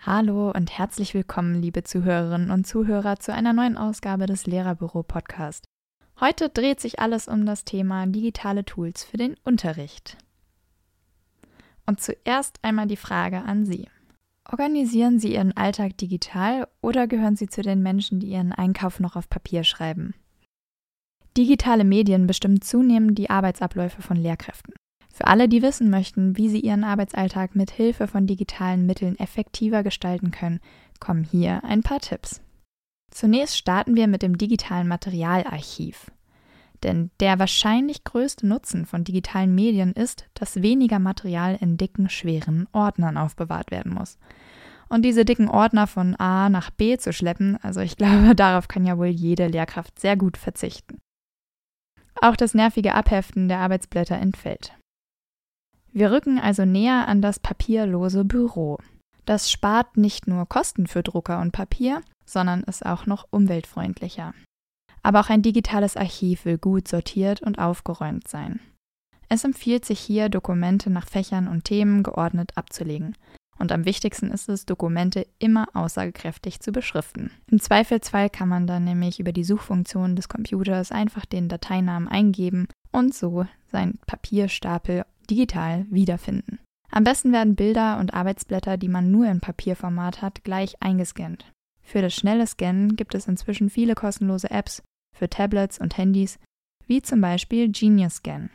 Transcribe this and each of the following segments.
Hallo und herzlich willkommen, liebe Zuhörerinnen und Zuhörer, zu einer neuen Ausgabe des Lehrerbüro Podcast. Heute dreht sich alles um das Thema digitale Tools für den Unterricht. Und zuerst einmal die Frage an Sie. Organisieren Sie Ihren Alltag digital oder gehören Sie zu den Menschen, die ihren Einkauf noch auf Papier schreiben? Digitale Medien bestimmen zunehmend die Arbeitsabläufe von Lehrkräften. Für alle, die wissen möchten, wie sie ihren Arbeitsalltag mit Hilfe von digitalen Mitteln effektiver gestalten können, kommen hier ein paar Tipps. Zunächst starten wir mit dem digitalen Materialarchiv. Denn der wahrscheinlich größte Nutzen von digitalen Medien ist, dass weniger Material in dicken, schweren Ordnern aufbewahrt werden muss. Und diese dicken Ordner von A nach B zu schleppen, also ich glaube, darauf kann ja wohl jede Lehrkraft sehr gut verzichten. Auch das nervige Abheften der Arbeitsblätter entfällt. Wir rücken also näher an das papierlose Büro. Das spart nicht nur Kosten für Drucker und Papier, sondern ist auch noch umweltfreundlicher. Aber auch ein digitales Archiv will gut sortiert und aufgeräumt sein. Es empfiehlt sich hier, Dokumente nach Fächern und Themen geordnet abzulegen. Und am wichtigsten ist es, Dokumente immer aussagekräftig zu beschriften. Im Zweifelsfall kann man dann nämlich über die Suchfunktion des Computers einfach den Dateinamen eingeben und so seinen Papierstapel digital wiederfinden. Am besten werden Bilder und Arbeitsblätter, die man nur in Papierformat hat, gleich eingescannt. Für das schnelle Scannen gibt es inzwischen viele kostenlose Apps für Tablets und Handys, wie zum Beispiel Genius Scan.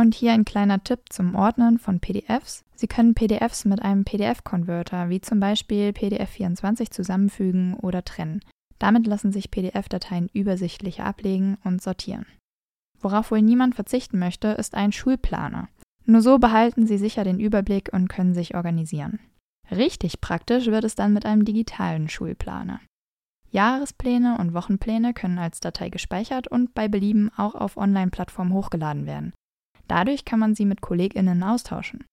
Und hier ein kleiner Tipp zum Ordnen von PDFs. Sie können PDFs mit einem PDF-Converter, wie zum Beispiel PDF24, zusammenfügen oder trennen. Damit lassen sich PDF-Dateien übersichtlicher ablegen und sortieren. Worauf wohl niemand verzichten möchte, ist ein Schulplaner. Nur so behalten Sie sicher den Überblick und können sich organisieren. Richtig praktisch wird es dann mit einem digitalen Schulplaner. Jahrespläne und Wochenpläne können als Datei gespeichert und bei Belieben auch auf Online-Plattformen hochgeladen werden. Dadurch kann man sie mit KollegInnen austauschen.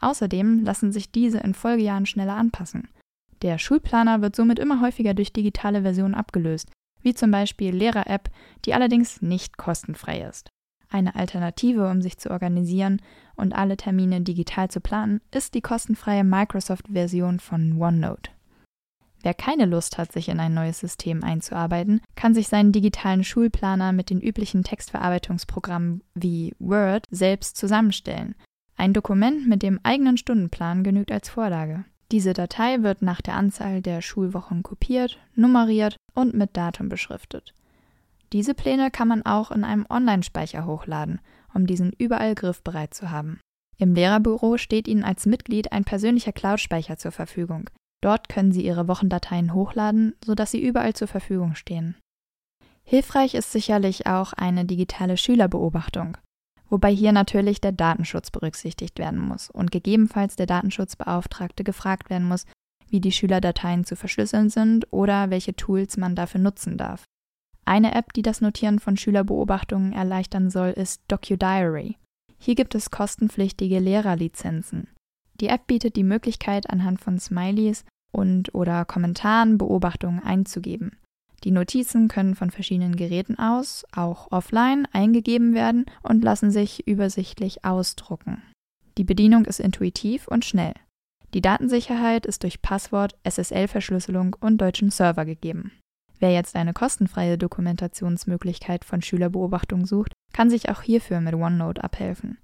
Außerdem lassen sich diese in Folgejahren schneller anpassen. Der Schulplaner wird somit immer häufiger durch digitale Versionen abgelöst, wie zum Beispiel Lehrer-App, die allerdings nicht kostenfrei ist. Eine Alternative, um sich zu organisieren und alle Termine digital zu planen, ist die kostenfreie Microsoft-Version von OneNote. Wer keine Lust hat, sich in ein neues System einzuarbeiten, kann sich seinen digitalen Schulplaner mit den üblichen Textverarbeitungsprogrammen wie Word selbst zusammenstellen. Ein Dokument mit dem eigenen Stundenplan genügt als Vorlage. Diese Datei wird nach der Anzahl der Schulwochen kopiert, nummeriert und mit Datum beschriftet. Diese Pläne kann man auch in einem Online-Speicher hochladen, um diesen überall griffbereit zu haben. Im Lehrerbüro steht Ihnen als Mitglied ein persönlicher Cloud-Speicher zur Verfügung. Dort können Sie Ihre Wochendateien hochladen, sodass sie überall zur Verfügung stehen. Hilfreich ist sicherlich auch eine digitale Schülerbeobachtung, wobei hier natürlich der Datenschutz berücksichtigt werden muss und gegebenenfalls der Datenschutzbeauftragte gefragt werden muss, wie die Schülerdateien zu verschlüsseln sind oder welche Tools man dafür nutzen darf. Eine App, die das Notieren von Schülerbeobachtungen erleichtern soll, ist DocuDiary. Hier gibt es kostenpflichtige Lehrerlizenzen. Die App bietet die Möglichkeit, anhand von Smileys und oder Kommentaren Beobachtungen einzugeben. Die Notizen können von verschiedenen Geräten aus, auch offline, eingegeben werden und lassen sich übersichtlich ausdrucken. Die Bedienung ist intuitiv und schnell. Die Datensicherheit ist durch Passwort, SSL-Verschlüsselung und deutschen Server gegeben. Wer jetzt eine kostenfreie Dokumentationsmöglichkeit von Schülerbeobachtung sucht, kann sich auch hierfür mit OneNote abhelfen.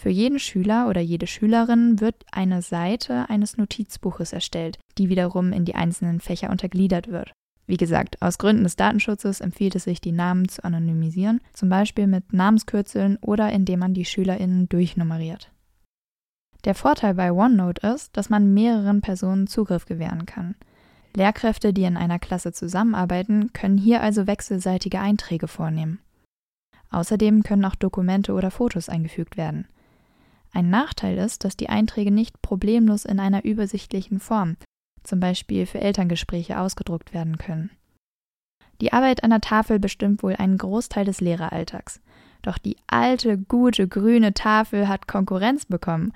Für jeden Schüler oder jede Schülerin wird eine Seite eines Notizbuches erstellt, die wiederum in die einzelnen Fächer untergliedert wird. Wie gesagt, aus Gründen des Datenschutzes empfiehlt es sich, die Namen zu anonymisieren, zum Beispiel mit Namenskürzeln oder indem man die SchülerInnen durchnummeriert. Der Vorteil bei OneNote ist, dass man mehreren Personen Zugriff gewähren kann. Lehrkräfte, die in einer Klasse zusammenarbeiten, können hier also wechselseitige Einträge vornehmen. Außerdem können auch Dokumente oder Fotos eingefügt werden. Ein Nachteil ist, dass die Einträge nicht problemlos in einer übersichtlichen Form, zum Beispiel für Elterngespräche, ausgedruckt werden können. Die Arbeit an der Tafel bestimmt wohl einen Großteil des Lehreralltags. Doch die alte, gute, grüne Tafel hat Konkurrenz bekommen.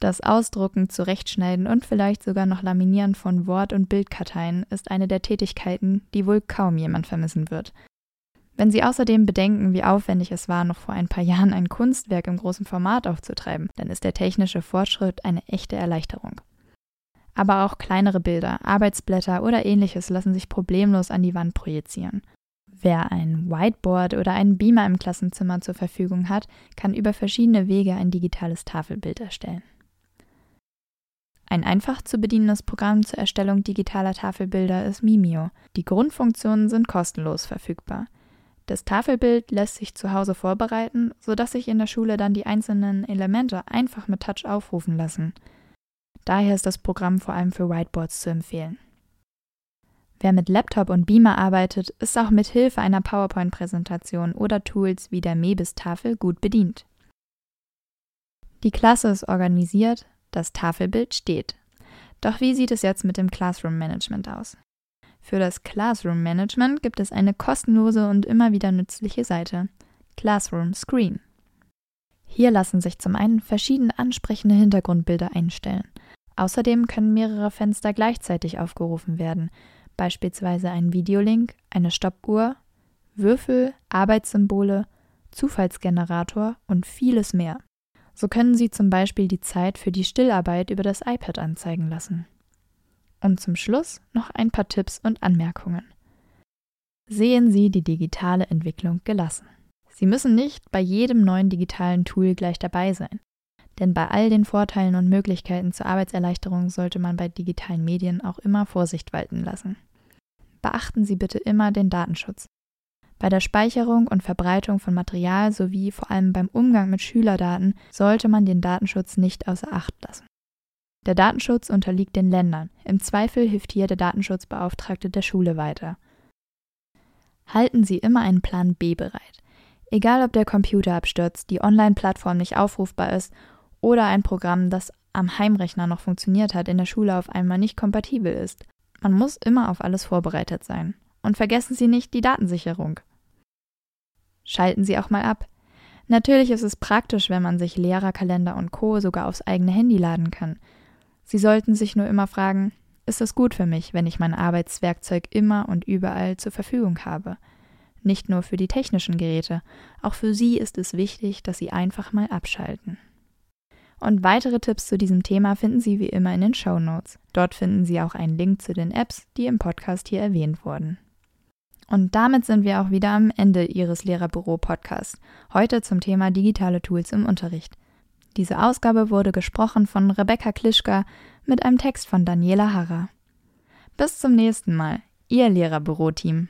Das Ausdrucken, Zurechtschneiden und vielleicht sogar noch Laminieren von Wort- und Bildkarteien ist eine der Tätigkeiten, die wohl kaum jemand vermissen wird. Wenn Sie außerdem bedenken, wie aufwendig es war, noch vor ein paar Jahren ein Kunstwerk im großen Format aufzutreiben, dann ist der technische Fortschritt eine echte Erleichterung. Aber auch kleinere Bilder, Arbeitsblätter oder ähnliches lassen sich problemlos an die Wand projizieren. Wer ein Whiteboard oder einen Beamer im Klassenzimmer zur Verfügung hat, kann über verschiedene Wege ein digitales Tafelbild erstellen. Ein einfach zu bedienendes Programm zur Erstellung digitaler Tafelbilder ist Mimio. Die Grundfunktionen sind kostenlos verfügbar. Das Tafelbild lässt sich zu Hause vorbereiten, sodass sich in der Schule dann die einzelnen Elemente einfach mit Touch aufrufen lassen. Daher ist das Programm vor allem für Whiteboards zu empfehlen. Wer mit Laptop und Beamer arbeitet, ist auch mit Hilfe einer PowerPoint-Präsentation oder Tools wie der Mebis-Tafel gut bedient. Die Klasse ist organisiert, das Tafelbild steht. Doch wie sieht es jetzt mit dem Classroom Management aus? Für das Classroom Management gibt es eine kostenlose und immer wieder nützliche Seite, Classroom Screen. Hier lassen sich zum einen verschiedene ansprechende Hintergrundbilder einstellen. Außerdem können mehrere Fenster gleichzeitig aufgerufen werden, beispielsweise ein Videolink, eine Stoppuhr, Würfel, Arbeitssymbole, Zufallsgenerator und vieles mehr. So können Sie zum Beispiel die Zeit für die Stillarbeit über das iPad anzeigen lassen. Und zum Schluss noch ein paar Tipps und Anmerkungen. Sehen Sie die digitale Entwicklung gelassen. Sie müssen nicht bei jedem neuen digitalen Tool gleich dabei sein. Denn bei all den Vorteilen und Möglichkeiten zur Arbeitserleichterung sollte man bei digitalen Medien auch immer Vorsicht walten lassen. Beachten Sie bitte immer den Datenschutz. Bei der Speicherung und Verbreitung von Material sowie vor allem beim Umgang mit Schülerdaten sollte man den Datenschutz nicht außer Acht lassen. Der Datenschutz unterliegt den Ländern. Im Zweifel hilft hier der Datenschutzbeauftragte der Schule weiter. Halten Sie immer einen Plan B bereit. Egal ob der Computer abstürzt, die Online-Plattform nicht aufrufbar ist oder ein Programm, das am Heimrechner noch funktioniert hat, in der Schule auf einmal nicht kompatibel ist. Man muss immer auf alles vorbereitet sein. Und vergessen Sie nicht die Datensicherung. Schalten Sie auch mal ab. Natürlich ist es praktisch, wenn man sich Lehrerkalender und Co. sogar aufs eigene Handy laden kann. Sie sollten sich nur immer fragen, ist es gut für mich, wenn ich mein Arbeitswerkzeug immer und überall zur Verfügung habe? Nicht nur für die technischen Geräte, auch für Sie ist es wichtig, dass Sie einfach mal abschalten. Und weitere Tipps zu diesem Thema finden Sie wie immer in den Show Notes. Dort finden Sie auch einen Link zu den Apps, die im Podcast hier erwähnt wurden. Und damit sind wir auch wieder am Ende Ihres Lehrerbüro-Podcasts. Heute zum Thema digitale Tools im Unterricht. Diese Ausgabe wurde gesprochen von Rebecca Klischka mit einem Text von Daniela Harrer. Bis zum nächsten Mal, Ihr Lehrerbüro-Team.